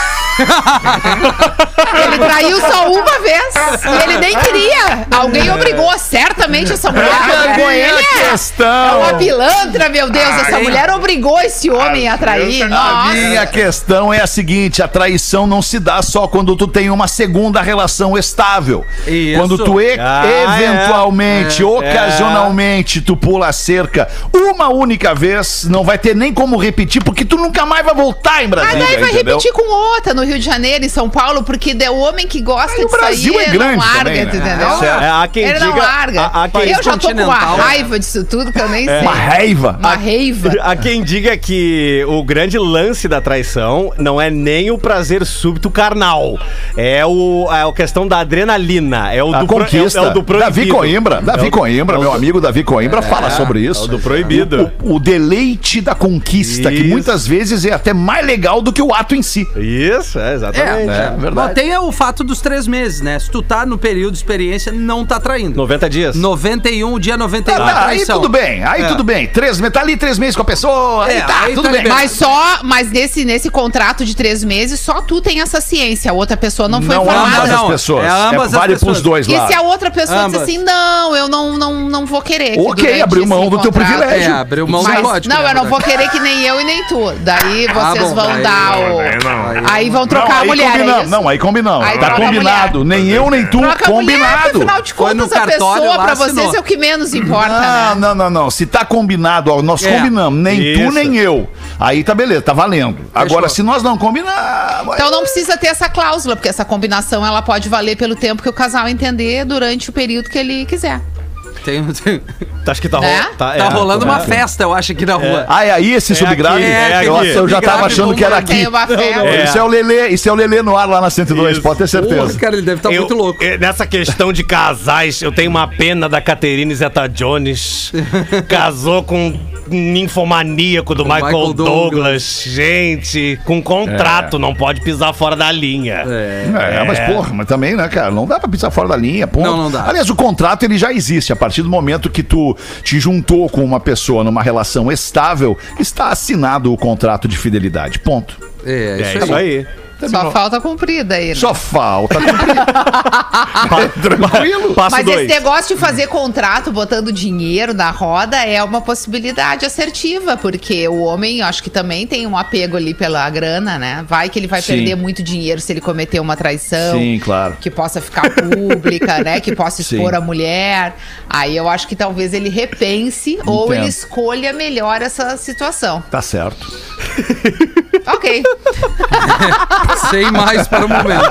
ele traiu só uma vez. E ele nem queria. Alguém obrigou, certamente, essa mulher. Ah, é a Ele é- questão? É uma pilantra, meu Deus. Essa mulher obrigou esse homem a trair. A Nossa. minha questão é a seguinte: a traição não se dá só quando tu tem uma segunda relação estável. Isso. Quando tu e- Ah, eventualmente, é. ocasionalmente, tu pula a cerca uma única vez, não vai ter nem como repetir, porque tu nunca mais vai voltar em Ah, Brasília. daí vai entendeu? repetir com outra no Rio de Janeiro, em São Paulo, porque é o homem que gosta Aí o de Brasil sair, é grande não larga, também, né? entendeu? É, há quem Ele não diga- larga. há- há quem- eu já tô com uma raiva disso tudo que eu nem sei. Uma raiva. Uma raiva. Há quem diga que o grande lance da traição não é nem o prazer súbito carnal. É, o, é a questão da adrenalina. É o A do pro- conquista. é, o- é o do Davi proibido. Coimbra. Davi É o- Coimbra, é o meu amigo Davi Coimbra, fala sobre isso. é o do proibido. O, o deleite da conquista, que Isso. muitas vezes é até mais legal do que o ato em si. Isso, é, exatamente. É, verdade. Bom, tem o fato dos três meses, né? Se tu tá no período de experiência, não tá traindo. 90 dias. 91, dia 91 Tá, é tá, aí tudo bem, aí É. tudo bem. Três, tá ali três meses com a pessoa, aí É, tá, aí tudo tá bem. Mas só, mas nesse, nesse contrato de três meses, só tu tem essa ciência. A outra pessoa não foi Não informada. ambas as pessoas. É ambas as vale pessoas. pros dois E lá. se a outra pessoa Ambas. diz assim, não, eu não, não, não vou querer. que Ok, abriu mão do teu privilégio. É, abriu mão Mas, do código. não, né, eu não vou querer que nem eu e nem tu. Daí Ah, vocês bom, vão daí- dar o. Aí não. Aí vão Não, trocar a aí mulher. é combinamos. Não, aí combinamos. Aí tá a combinado. Nem eu, nem tu, Troca a mulher, combinado. afinal de contas, a cartório pessoa pra vocês é o que menos importa, Não, né? não, não, não. Se tá combinado, nós É. combinamos, nem tu nem eu. Aí tá beleza, tá valendo. Agora, se nós não combinarmos. Então não precisa ter essa cláusula, porque essa combinação ela pode valer pelo tempo que o casal entender durante o período que ele quiser. Tem, tem- Acho que tá, Né? ro- tá, tá é, rolando uma é. festa, eu acho, aqui na rua. Ah, é aí esse subgrave? aqui, é Nossa, eu já tava Subgrave achando que era aqui. Uma. É. Isso é o Lelê, isso é o Lelê no ar lá na 102, Isso. pode ter certeza. Porra, cara, ele deve estar Eu- muito louco. Nessa questão de casais, eu tenho uma pena da Caterine Zeta Jones. Casou com um ninfomaníaco do Michael, Michael Douglas. Douglas. Gente, com contrato, não pode pisar fora da linha. É. É, mas porra, mas também, né, cara? Não dá pra pisar fora da linha, ponto. Não, não dá. Aliás, o contrato ele já existe. A partir do momento que tu te juntou com uma pessoa numa relação estável, está assinado o contrato de fidelidade. Ponto. É, É isso isso aí. Só falta cumprida aí. né? Só falta cumprir. Tranquilo. Passo Mas dois. esse negócio de fazer contrato botando dinheiro na roda é uma possibilidade assertiva, porque o homem, acho que também tem um apego ali pela grana, né? Vai que ele vai Sim. perder muito dinheiro se ele cometer uma traição. Sim, claro. Que possa ficar pública, né? Que possa expor Sim. a mulher. Aí eu acho que talvez ele repense ou Entendo. ele escolha melhor essa situação. Tá certo. Ok. Sem mais para o momento.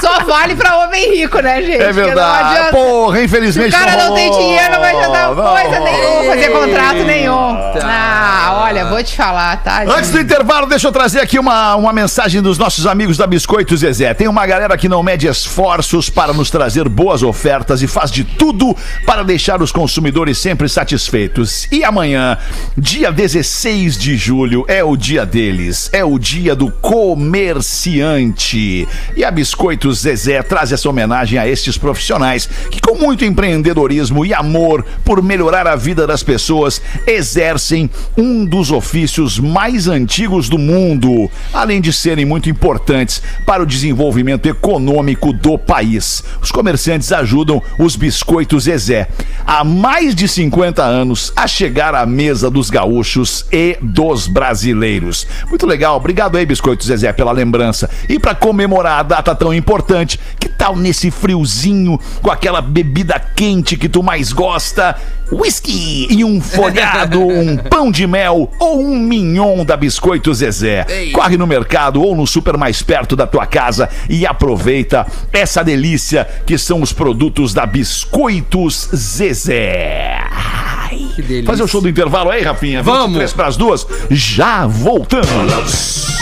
Só vale pra homem rico, né, gente? É verdade. Porra, Se infelizmente. o cara não tem dinheiro, não vai adiantar coisa nenhuma, fazer contrato nenhum. Ah, olha, vou te falar, tá? Antes do gente? intervalo, deixa eu trazer aqui uma, uma mensagem dos nossos amigos da Biscoito Zezé. Tem uma galera que não mede esforços para nos trazer boas ofertas e faz de tudo para deixar os consumidores sempre satisfeitos. E amanhã, dia 16 de julho, é o dia deles. É o dia do comerciante. E a Biscoito Zezé traz essa homenagem a estes profissionais que, com muito empreendedorismo e amor por melhorar a vida das pessoas, exercem um dos ofícios mais antigos do mundo, além de serem muito importantes para o desenvolvimento econômico do país. Os comerciantes ajudam os biscoitos Zezé há mais de 50 anos a chegar à mesa dos gaúchos e dos brasileiros. Muito legal, obrigado aí, Biscoito Zezé, pela lembrança. E para comemorar a data tão importante, que tal nesse friozinho, com aquela bebida quente que tu mais gosta? Whisky e um folhado, um pão de mel ou um mignon da Biscoito Zezé. Corre no mercado ou no super mais perto da tua casa e aproveita essa delícia que são os produtos da Biscoitos Zezé. Ai. Que delícia. Fazer o show do intervalo aí, Rafinha. Vamos. 23 para as duas. Já voltamos.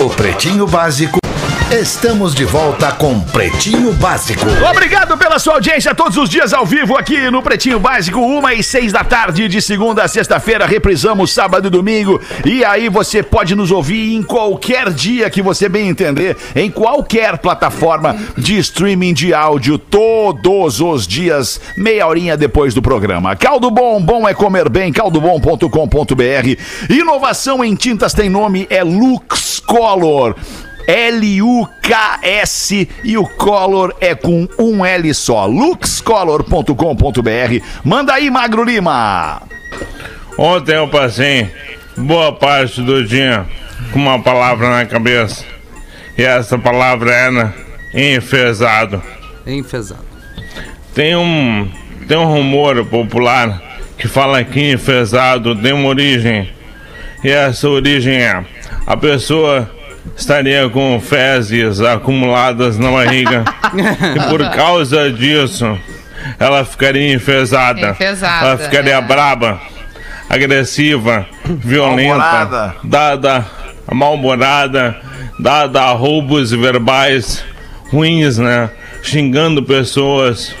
O Pretinho Básico. Estamos de volta com Pretinho Básico. Obrigado pela sua audiência todos os dias ao vivo aqui no Pretinho Básico, uma e seis da tarde, de segunda a sexta-feira, reprisamos sábado e domingo. E aí você pode nos ouvir em qualquer dia que você bem entender, em qualquer plataforma de streaming de áudio, todos os dias, meia horinha depois do programa. Caldo Bom, bom é comer bem, caldobom.com.br. Inovação em tintas tem nome, é Lux Color. L-U-K-S e o Color é com um L só. luxcolor.com.br. Manda aí, Magro Lima. Ontem eu passei boa parte do dia com uma palavra na cabeça. E essa palavra era enfesado. Enfesado. Tem um, tem um rumor popular que fala que enfesado tem uma origem. E essa origem é: a pessoa estaria com fezes acumuladas na barriga. e por causa disso, ela ficaria enfesada. Enfesada, ela ficaria é. braba, agressiva, violenta, Mal-humorada. dada mal-humorada, dada a roubos verbais ruins, né? Xingando pessoas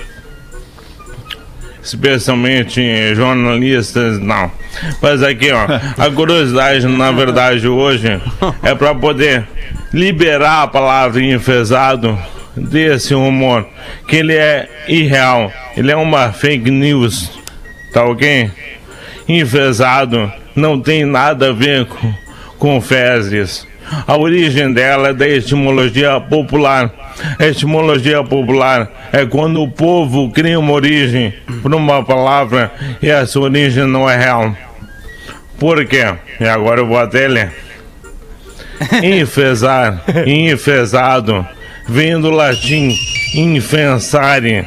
especialmente jornalistas, não. Mas aqui, ó, a curiosidade, na verdade, hoje é para poder liberar a palavra enfesado desse rumor, que ele é irreal, ele é uma fake news, tá ok? Enfesado não tem nada a ver com, com fezes. A origem dela é da etimologia popular. A etimologia popular é quando o povo cria uma origem para uma palavra e essa origem não é real. Por quê? E agora eu vou até ler. Enfesar, enfesado, vem do latim infensare,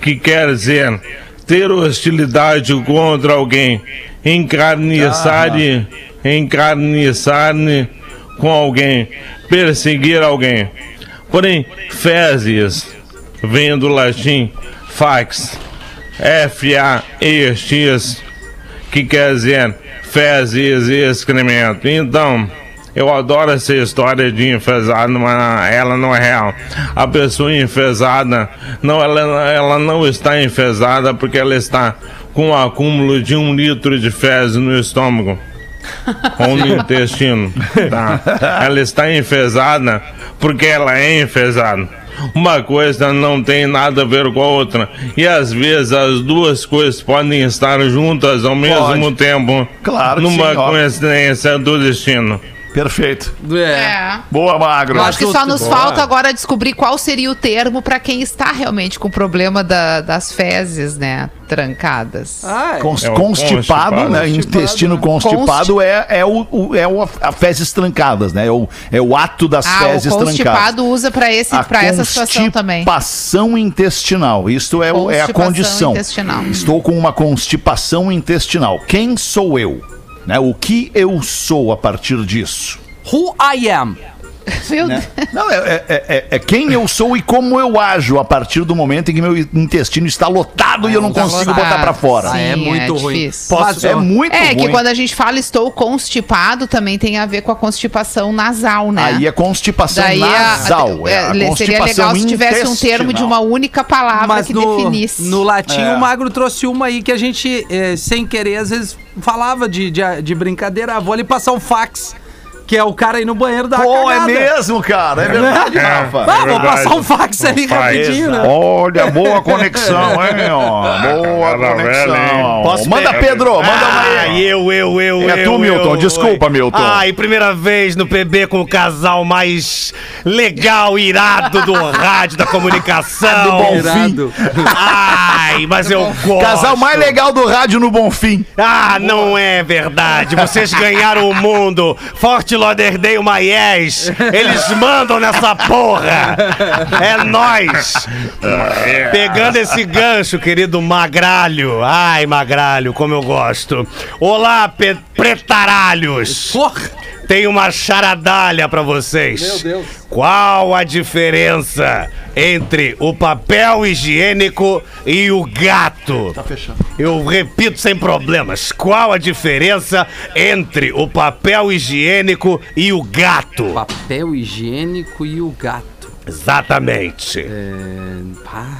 que quer dizer ter hostilidade contra alguém, encarniçar-ne, encarniçar-ne com alguém, perseguir alguém. Porém, fezes vem do latim fax, F-A-E-X, que quer dizer fezes e excremento. Então, eu adoro essa história de enfesada, mas ela não é real. A pessoa enfesada, não, ela, ela não está enfesada porque ela está com um acúmulo de um litro de fezes no estômago ou no intestino. Tá? Ela está enfesada porque ela é enfesada. Uma coisa não tem nada a ver com a outra. E às vezes as duas coisas podem estar juntas ao mesmo Pode. tempo. Claro que Numa sim, coincidência do destino. Perfeito. É. É. Boa, Magro. Acho que só nos Boa. falta agora descobrir qual seria o termo para quem está realmente com o problema da- das fezes, né? Trancadas. Ah, é. Cons- É constipado, constipado. né? Constipado, Intestino né? constipado é, é, o, o- é o, a fezes trancadas, né? É o, é o ato das Ah, fezes o trancadas. constipado usa para esse, A para essa situação também. Constipação intestinal. Isto é, o- é a Constipação condição. intestinal. Estou com uma constipação intestinal. Quem sou eu? Né? O que eu sou a partir disso? Who I am. Meu Deus. Não, é, é- é- é quem eu sou e como eu ajo a partir do momento em que meu intestino está lotado e eu não Tá consigo lotado. botar pra fora. Ah, é Sim, muito ruim. difícil. Posso- É muito É, que ruim. quando a gente fala estou constipado, também tem a ver com a constipação nasal, né? Aí é constipação Daí a- nasal. É, a é, seria constipação legal se tivesse um termo de uma única palavra Mas que no, definisse. no latim É. o Magro trouxe uma aí que a gente, eh, sem querer, às vezes falava de, de, de brincadeira. Ah, vou ali passar o fax. Que é o cara ir no banheiro da Pô, é mesmo, cara. É verdade, Rafa. Ah, vou verdade. passar um fax ali rapidinho, né? Olha, boa conexão, hein, ó. Boa Cara conexão. Posso Manda, pegar? Pedro, manda uma Ah, aí. eu, eu, eu, É eu. tu, Milton. eu, Desculpa, oi. Milton. Ah, e primeira vez no PB com o casal mais legal, irado do rádio, da comunicação. Do Bonfim. Irado. Ai, mas eu gosto. Casal mais legal do rádio no Bonfim. Ah, não é verdade. Vocês ganharam o mundo. Forte Lauderdale Maies. Eles mandam nessa porra. É nós. Pegando esse gancho, querido Magralho. Ai, Magralho, como eu gosto. Olá, pretaralhos. Porra! Tem uma charadalha pra vocês. Meu Deus. Qual a diferença entre o papel higiênico e o gato? Tá fechando. Eu repito sem problemas. Qual a diferença entre o papel higiênico e o gato? Papel higiênico e o gato. Exatamente. É... Pá,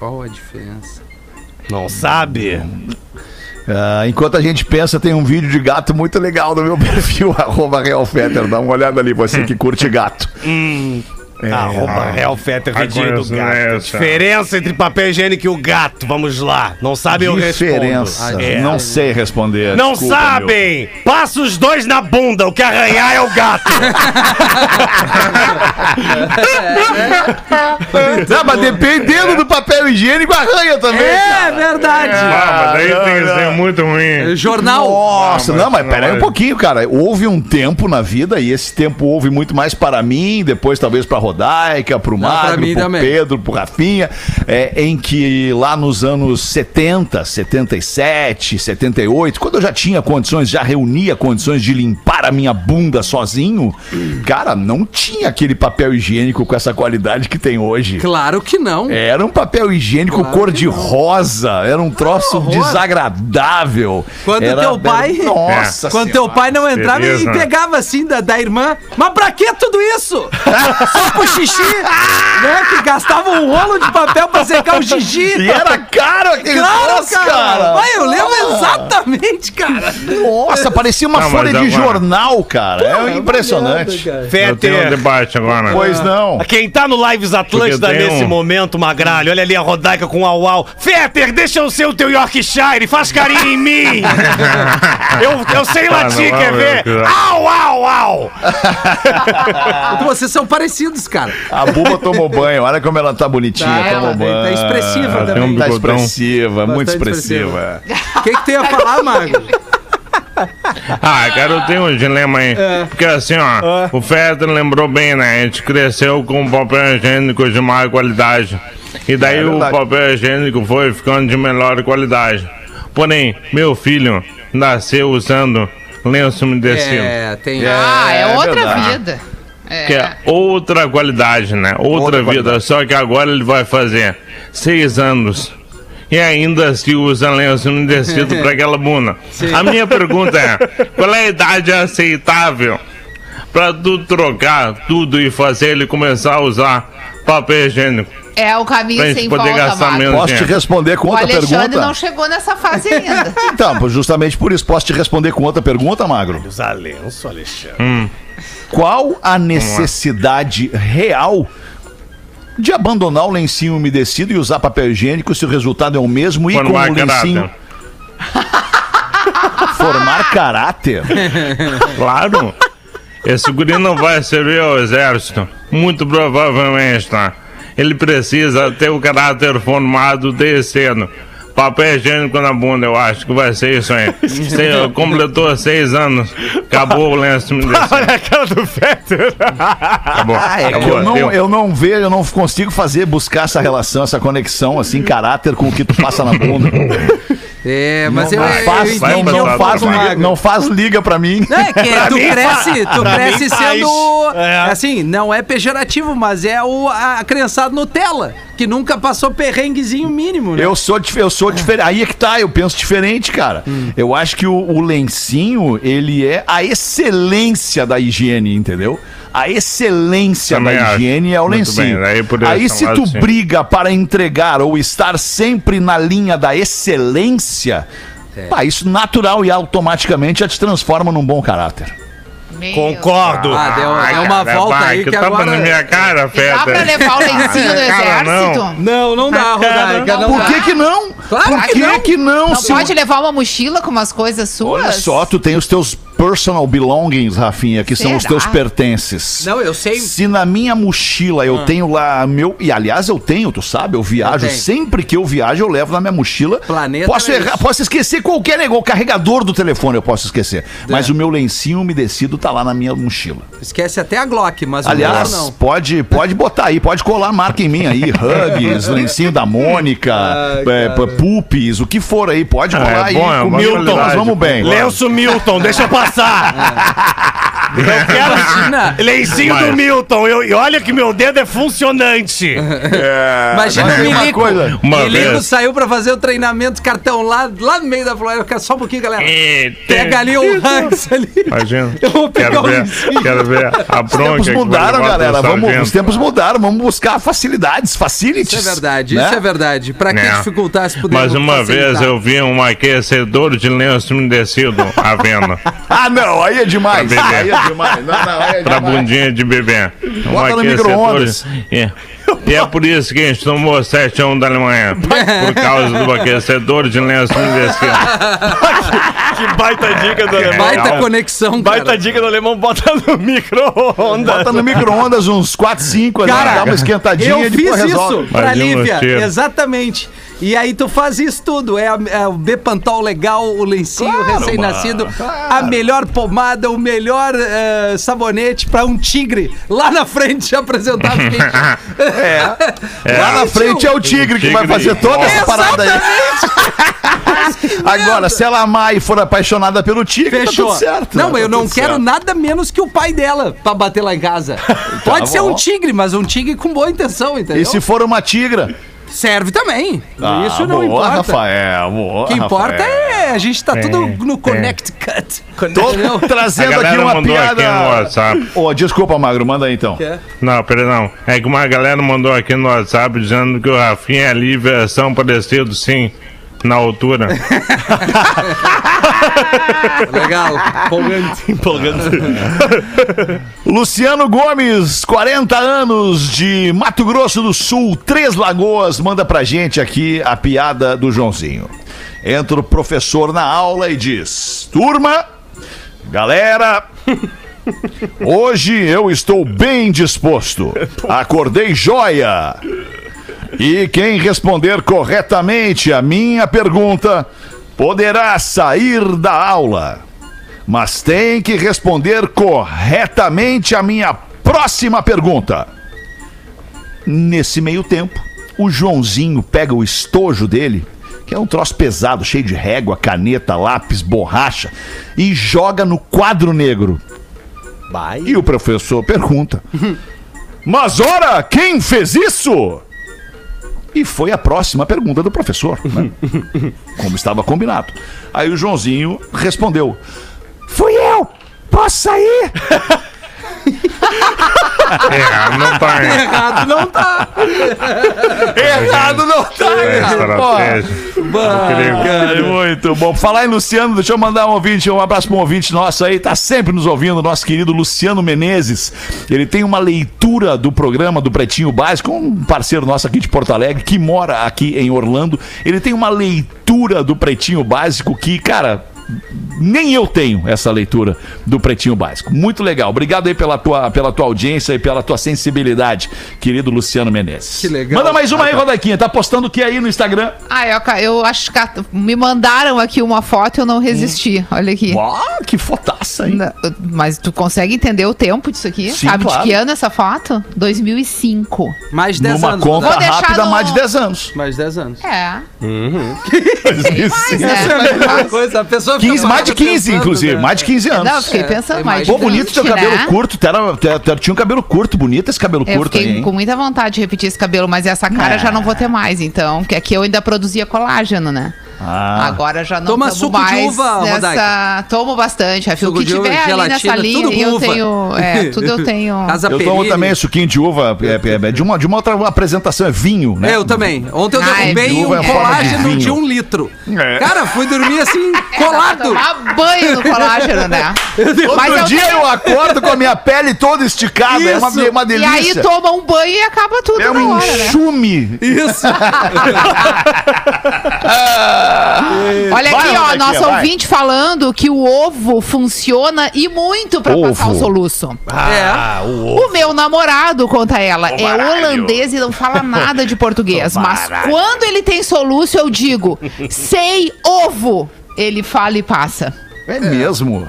qual a diferença? Não sabe? Ah, enquanto a gente pensa, tem um vídeo de gato muito legal no meu perfil, arroba. Dá uma olhada ali, você que curte gato. Arroba Real Fetter Redinho do gato. essa. Diferença entre papel higiênico e o gato. Vamos lá. Não sabe, eu respondo. Diferença. É. Não sei responder. Não desculpa, sabem! Passa os dois na bunda, o que arranhar é o gato. meu. Não, mas dependendo do papel higiênico, arranha também. É verdade! Ah, mas daí tem que ser muito ruim. Jornal. Nossa, Ah, não, mas mas peraí não um vai. pouquinho, cara. Houve um tempo na vida, e esse tempo houve muito mais para mim, depois talvez pra Rodaica, pro Magro, pro também. Pedro, pro Rafinha, é, em que lá nos anos 70, 77, 78, quando eu já tinha condições, já reunia condições de limpar a minha bunda sozinho, cara, não tinha aquele papel higiênico com essa qualidade que tem hoje. Claro que não. Era um papel higiênico Claro cor de não. rosa, era um troço horror. desagradável. Quando Era- teu pai- Nossa Quando teu pai não entrava beleza. e pegava assim da, da irmã. Mas pra que tudo isso? Só pro xixi, né? Que gastava um rolo de papel pra secar o xixi. E era caro aquele Claro, troço, cara. Vai, eu lembro exatamente, cara. Nossa, parecia uma Não, folha de agora- jornal, cara. é impressionante. Eu tenho um debate agora. Pois não. Quem tá no Lives Atlântida tem nesse um- momento, Magralho, olha ali a Rodaica com o au au. Fetter, deixa eu ser o teu Yorkshire, faz carinho em mim. eu, eu sei Ah, latir, não, quer ver? Au, au, au. Então, vocês são parecidos, cara. A Buba tomou banho. Olha como ela tá bonitinha. Tá, tomou ela tá- banho. tá expressiva Ela tem também. um Tá expressiva, muito Bastante expressiva. O que, que tu ia falar, Mago? Ah, cara, eu tenho um dilema aí. Porque assim, ó, o Fetter lembrou bem, né? A gente cresceu com papel higiênico de má qualidade. E daí É o papel higiênico foi ficando de melhor qualidade. Porém, meu filho nasceu usando lenço umedecido. É, tem. Ah, é, É outra verdade. vida. É. Que é outra qualidade, né? Outra, Outra vida. qualidade. Só que agora ele vai fazer seis anos. E ainda se usa lenço umedecido para aquela bunda. A minha pergunta é: qual é a idade aceitável para tu trocar tudo e fazer ele começar a usar papel higiênico? É o caminho sem poder volta, gastar Marcos. menos. Posso te responder com O outra Alexandre pergunta? não chegou nessa fase ainda. Então, justamente por isso, posso te responder com outra pergunta, Magro? Usar lenço, Alexandre. Qual a necessidade real de abandonar o lencinho umedecido e usar papel higiênico se o resultado é o mesmo e com Formar o lencinho formar caráter? Claro. Esse guri não vai servir ao exército. Muito provavelmente, tá? Ele precisa ter o caráter formado desde cedo. Papel higiênico na bunda, eu acho que vai ser isso aí. Você completou seis anos, acabou o lenço. Olha a cara do Fetter. Acabou. Ah, é que acabou. eu não, eu não vejo, eu não consigo fazer, buscar essa relação, essa conexão, assim, caráter com o que tu passa na bunda. É, mas eu, não, eu, faz, eu não, entendi não um faz não faz liga pra mim. É que tu mim cresce, tu cresce sendo. É. Assim, não é pejorativo, mas é o, a criançada Nutella, que nunca passou perrenguezinho mínimo, né? Eu sou, eu sou diferente. Aí é que tá, eu penso diferente, cara. Eu acho que o, o lencinho, ele é a excelência da higiene, entendeu? A excelência Também da acho. higiene é o Muito lencinho. bem, daí por Aí se tu sim. briga para entregar ou estar sempre na linha da excelência, pá, isso natural e automaticamente já te transforma num bom caráter. Meu Concordo. Ah, deu, uma cara, volta vai, aí que, tapa agora... na minha cara, Deus. Dá pra Feta. levar o lencinho do Cara, não. exército? Não, não dá, Rodaica, não, Não dá. Por que que não? Claro Por que que não. que não? Não se- pode levar uma mochila com umas coisas suas? Olha só, tu tem os teus personal belongings, Rafinha, que são os Será? teus pertences. Não, eu sei. Se na minha mochila eu tenho lá meu. E aliás, eu tenho, tu sabe, eu viajo. Eu sempre que eu viajo, eu levo na minha mochila. Planeta posso é errar, posso esquecer qualquer negócio. O carregador do telefone eu posso esquecer. Mas o meu lencinho umedecido tá lá na minha mochila. Esquece até a Glock, mas o Aliás, meu não. pode, pode botar aí, pode colar a marca em mim aí. Hugs, lencinho da Mônica, Ai, é. Pupis, o que for aí. Pode Ah, rolar é aí. bom, é uma comigo, nós vamos bem. Lenço Milton, deixa eu passar. Eu quero Imagina. lencinho do Milton. Eu- e olha que meu dedo é funcionante. É, Imagina o Milico. coisa- Uma Milico vez. saiu pra fazer o treinamento cartão lá, lá no meio da floresta. Quero Só um pouquinho, galera. E Pega ali o Hans ali. Imagina. Eu vou pegar Quero o ver, lencinho. quero ver a Os bronca. tempos que vai mudaram, galera. Vamos, os tempos mudaram. Vamos buscar facilidades, facilities. Isso é verdade, né? isso é verdade. Pra que Né? dificultar se puder Mas uma vez eu vi um aquecedor de lenço umedecido à venda. Ah, não, aí é demais. Pra. Aí é demais. Não, não, aí é pra demais. bundinha de bebê. Um Bota no aquecedor É. E é por isso que a gente tomou 7 a 1 da Alemanha. Por causa do aquecedor de lenço umedecido. que baita dica do alemão. Baita Não. conexão, Baita cara. dica do alemão, bota no micro-ondas. Bota no micro-ondas uns 4, 5 ali, Cara, dá uma esquentadinha eu e fiz depois resolve. isso pra Lívia, exatamente. E aí tu faz isso tudo, é, a- é o Bepantol legal, o lencinho recém-nascido, a melhor pomada, o melhor eh, sabonete pra um tigre lá na frente te apresentar. porque- É. Lá na frente é o tigre que vai Tigre. fazer toda essa parada aí. Agora, se ela amar e for apaixonada pelo tigre, Fechou. tá tudo certo. não, tá eu não quero certo. nada menos que o pai dela pra bater lá em casa. Pode ser bom. um tigre, mas um tigre com boa intenção, entendeu? E se for uma tigra? Serve também. Ah, Isso não boa, importa. Rafael, boa, O que importa Rafael. é a gente tá tudo no. Connecticut. Tô A trazendo aqui uma mandou aqui no piada. WhatsApp. Ô, desculpa, Magro, manda aí então. Não, perdão. É que uma galera mandou aqui no WhatsApp dizendo que o Rafinha e a Lívia são parecidos, sim, na altura. Legal. Empolgante. Luciano Gomes, 40 anos de Mato Grosso do Sul, Três Lagoas, manda pra gente aqui a piada do Joãozinho. Entra o professor na aula e diz: Turma, galera, hoje eu estou bem disposto. Acordei joia. E quem responder corretamente a minha pergunta poderá sair da aula mas tem que responder corretamente a minha próxima pergunta. Nesse meio tempo, o Joãozinho pega o estojo dele, que é um troço pesado, cheio de régua, caneta, lápis, borracha, e joga no quadro negro. Vai. E o professor pergunta: Mas ora, quem fez isso? E foi a próxima pergunta do professor, né? como estava combinado. Aí o Joãozinho respondeu: Fui eu! Posso sair? É, não tá hein? Errado não tá. Errado não tá, É cara. Pô. estratégia. Cara, muito bom. Falar em Luciano, deixa eu mandar um ouvinte, um abraço para um ouvinte nosso aí, tá sempre nos ouvindo, nosso querido Luciano Menezes. Ele tem uma leitura do programa do Pretinho Básico, um parceiro nosso aqui de Porto Alegre, que mora aqui em Orlando. Ele tem uma leitura do Pretinho Básico que, cara, nem eu tenho essa leitura do Pretinho Básico. Muito legal. Obrigado aí pela tua, pela tua audiência e pela tua sensibilidade, querido Luciano Menezes. Que legal. Manda mais uma aí, Rodaquinha. Tá postando o que aí no Instagram? Ah, eu, eu acho que a- me mandaram aqui uma foto e eu não resisti. Olha aqui. Uau, que fotaça, hein? Mas tu consegue entender o tempo disso aqui? Sim, Sabe claro. de que ano essa foto? 2005. Mais 10 Numa anos. conta Vou deixar rápida, no- mais de 10 anos. Mais 10 anos. É. Isso. Mas é, mas faz. Coisa, a pessoa 15, mais de parada 15, pensando, inclusive. né? Mais de 15 anos. Não, eu fiquei É, pensando tem mais Pô, bonito teu 20, cabelo né? curto. Tinha um cabelo curto, bonito esse cabelo Eu curto aí, hein? com muita vontade de repetir esse cabelo, mas essa cara É. já não vou ter mais, então. Porque aqui eu ainda produzia colágeno, né? Ah. Agora já não Toma tomo suco de mais uva, nessa... Rodaica. Tomo bastante, Rafi. O que de uva, tiver ali gelatina, nessa linha, tudo eu uva. tenho... É, tudo eu tenho... Casa Eu tomo também suquinho de uva, é, é, é de, uma, de uma outra apresentação, é vinho, né? Eu também. Ontem eu Ai, é um de colágeno de, vinho. um litro. É. Cara, fui dormir assim, colado. Tomar banho no colágeno, né? Outro Mas eu dia tenho- eu acordo com a minha pele toda esticada, é uma, Isso. uma E delícia. aí toma um banho e acaba tudo é na um hora, né? enxume. Isso. Olha Vai, aqui, ó, nosso vai. ouvinte falando que o ovo funciona e muito pra Ovo. passar o soluço. é. O meu namorado, conta ela, é holandês e não fala nada de português. mas quando ele tem soluço, eu digo, sei ovo. Ele fala e passa. É mesmo.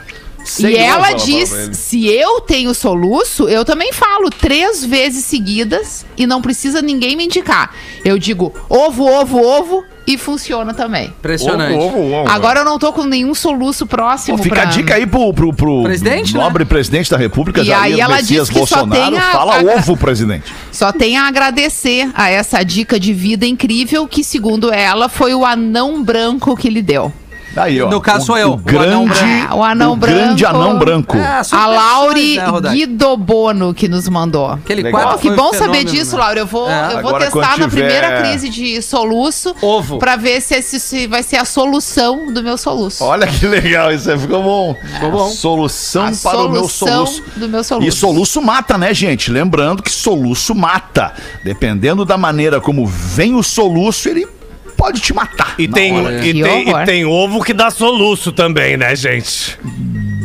E ela diz: se eu tenho soluço, eu também falo três vezes seguidas e não precisa ninguém me indicar. Eu digo ovo, ovo, ovo e funciona também. Impressionante. Ovo, ovo, ovo. Agora eu não tô com nenhum soluço próximo. Pô, fica pra... a dica aí pro, pro, pro Presidente, né? nobre presidente da República, E Jair aí ela Messias diz que só Bolsonaro. tem a- Fala a- ovo, presidente. Só tem a agradecer a essa dica de vida incrível que, segundo ela, foi o anão branco que lhe deu. Aí, ó. No caso o, sou eu, O o grande, anão branco. O anão grande branco. anão branco. É, A pessoas, Lauri né, Rodaica? Guidobono que nos mandou. Aquele quadro que bom saber disso, né? Laura. Eu vou, É. eu vou Agora, testar na tiver- primeira crise de soluço. Ovo. Pra ver se, esse, se vai ser a solução do meu soluço. Olha que legal, isso aí ficou bom. Ficou bom. Solução a para o meu solução soluço. do meu soluço. E soluço mata, né, gente? Lembrando que soluço mata. Dependendo da maneira como vem o soluço, ele pode te matar. E tem, hora. e, tem, e tem ovo que dá soluço também, né, gente?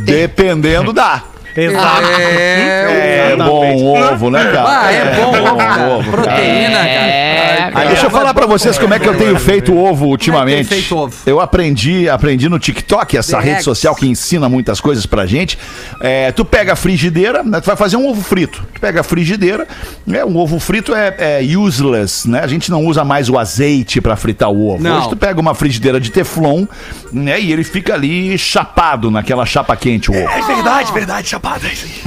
Dependendo da. Exato. É, É bom ovo, né, cara? Ah, é bom, ovo, cara. ovo, Proteína, cara. É, Aí, deixa eu falar pra vocês como é que eu tenho feito ovo ultimamente. tem feito ovo? Eu aprendi, aprendi no TikTok, essa The rede X. social que ensina muitas coisas pra gente. É, tu pega a frigideira, né, tu vai fazer um ovo frito. Tu pega a frigideira, né, um ovo frito é, é useless, né? A gente não usa mais o azeite pra fritar o ovo. Não. Hoje tu pega uma frigideira de teflon, né, e ele fica ali chapado naquela chapa quente o ovo. É verdade, verdade, chapada.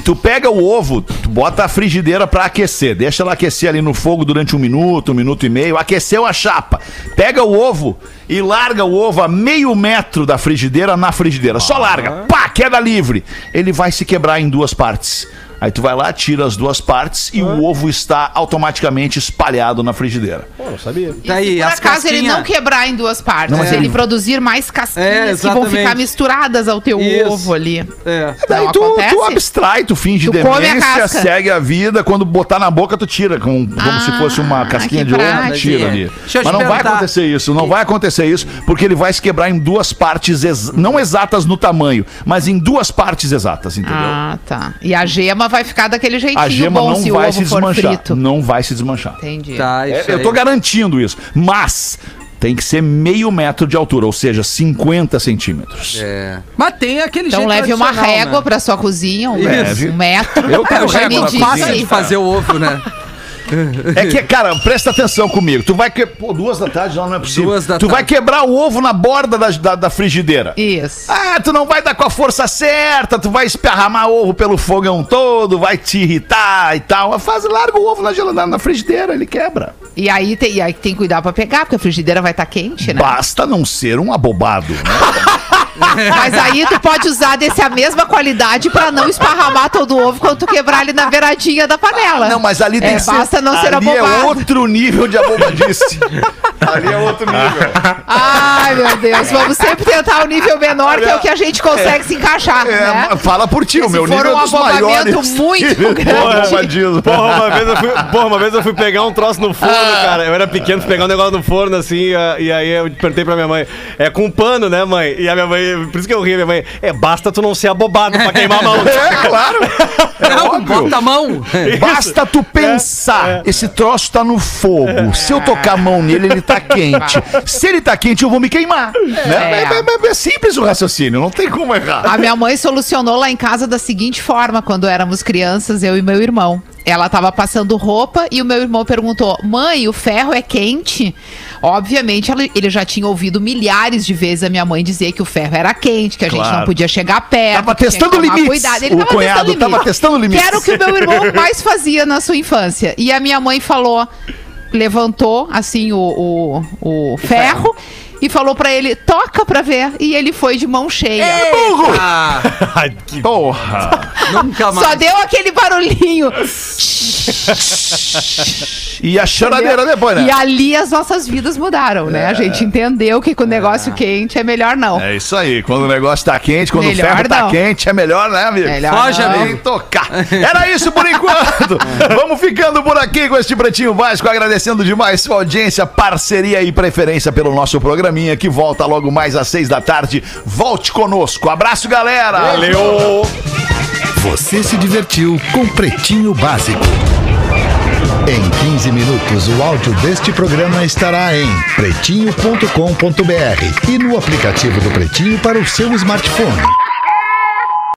Tu pega o ovo, tu bota a frigideira pra aquecer. Deixa ela aquecer ali no fogo durante um minuto, um minuto e meio. Aqueceu a chapa. Pega o ovo e larga o ovo a meio metro da frigideira na frigideira. Só larga. Pá, queda livre. Ele vai se quebrar em duas partes. Aí tu vai lá, tira as duas partes e o ovo está automaticamente espalhado na frigideira. Pô, não sabia. Tá aí, Por as acaso ele casquinhas. não quebrar em duas partes, Não, é. ele produzir mais casquinhas É, que vão ficar misturadas ao teu Isso. ovo ali. É. Daí Não tu, acontece? tu abstrai, tu finge Tu come a demência, casca. segue a vida. Quando botar na boca, tu tira, com, como Ah, se fosse uma casquinha de ovo, tu tira ali. Mas não vai acontecer isso, não vai acontecer isso, porque ele vai se quebrar em duas partes, ex- não exatas no tamanho, mas em duas partes exatas, entendeu? Ah, tá. E a gema vai ficar daquele jeitinho a gema bom não se vai se desmanchar. frito. Não vai se desmanchar. Entendi. Tá, É, eu tô garantindo isso. Mas tem que ser meio metro de altura, ou seja, 50 centímetros. É. Mas tem aquele Então jeito leve uma régua né? pra sua cozinha, um, Leve. um metro. Eu quero Já régua na medi cozinha. isso Fácil de fazer o ovo, né? É que, cara, presta atenção comigo. Tu vai que... Pô, duas da tarde não, não é possível. Duas da tu vai tarde. quebrar o ovo na borda da, da, da frigideira. Isso. Ah, tu não vai dar com a força certa, tu vai esparramar ovo pelo fogão todo, vai te irritar e tal. Faz, larga o ovo na geladeira, na frigideira, ele quebra. E aí tem, e aí tem que cuidar pra pegar, porque a frigideira vai estar quente, né? Basta não ser um abobado, né? Mas aí tu pode usar desse a mesma qualidade pra não esparramar todo o ovo quando tu quebrar ali na beiradinha da panela. Não, mas ali tem É, que ser. basta não ser ali é abobado. outro nível de abobadice. ali é outro nível. Ai, meu Deus. Vamos sempre tentar o nível menor, que é o que a gente consegue se encaixar, É, né? Fala por ti, o meu nível um é dos abobamento maiores. muito grande. abobadismo. Porra, uma vez eu fui, porra, uma vez eu fui pegar um troço no forno, cara. Eu era pequeno, fui pegar um negócio no forno, assim, e, e aí eu perguntei pra minha mãe, é com pano, né, mãe? E a minha mãe, por isso que eu ri, minha mãe, é, basta tu não ser abobado pra queimar a mão. É, claro. É Não, óbvio. bota a mão. Basta tu pensar, esse troço tá no fogo. Se eu tocar a mão nele, ele tá quente. Se ele tá quente, eu vou me queimar. Né? É. é- é simples o raciocínio, não tem como errar. A minha mãe solucionou lá em casa da seguinte forma, quando éramos crianças, eu e meu irmão. Ela tava passando roupa e o meu irmão perguntou: Mãe, o ferro é quente? Obviamente, ela- ele já tinha ouvido milhares de vezes a minha mãe dizer que o ferro era quente, que a gente Claro. não podia chegar perto. Tava testando limites. Cuidado. Ele O tava cunhado testando tava testando limites. Que era o que o meu irmão mais fazia na sua infância. E a minha mãe falou, levantou assim o, o, o ferro. E falou pra ele: toca pra ver. E ele foi de mão cheia. Porra! Nunca mais. Só deu aquele barulhinho. E a choradeira depois, né? E ali as nossas vidas mudaram, né? A gente entendeu que com o negócio quente é melhor não. É isso aí. Quando o negócio tá quente, quando Melhor o ferro tá não. quente, é melhor, né, amigo? Melhor Foge, não. amigo. Tocar. Era isso por enquanto. Vamos ficando por aqui com este Pretinho Básico, agradecendo demais sua audiência, parceria e preferência pelo nosso programinha que volta logo mais às seis da tarde. Volte conosco. Abraço, galera. Valeu. Você se divertiu com Pretinho Básico. Em 15 minutos, o áudio deste programa estará em pretinho.com.br e no aplicativo do Pretinho para o seu smartphone.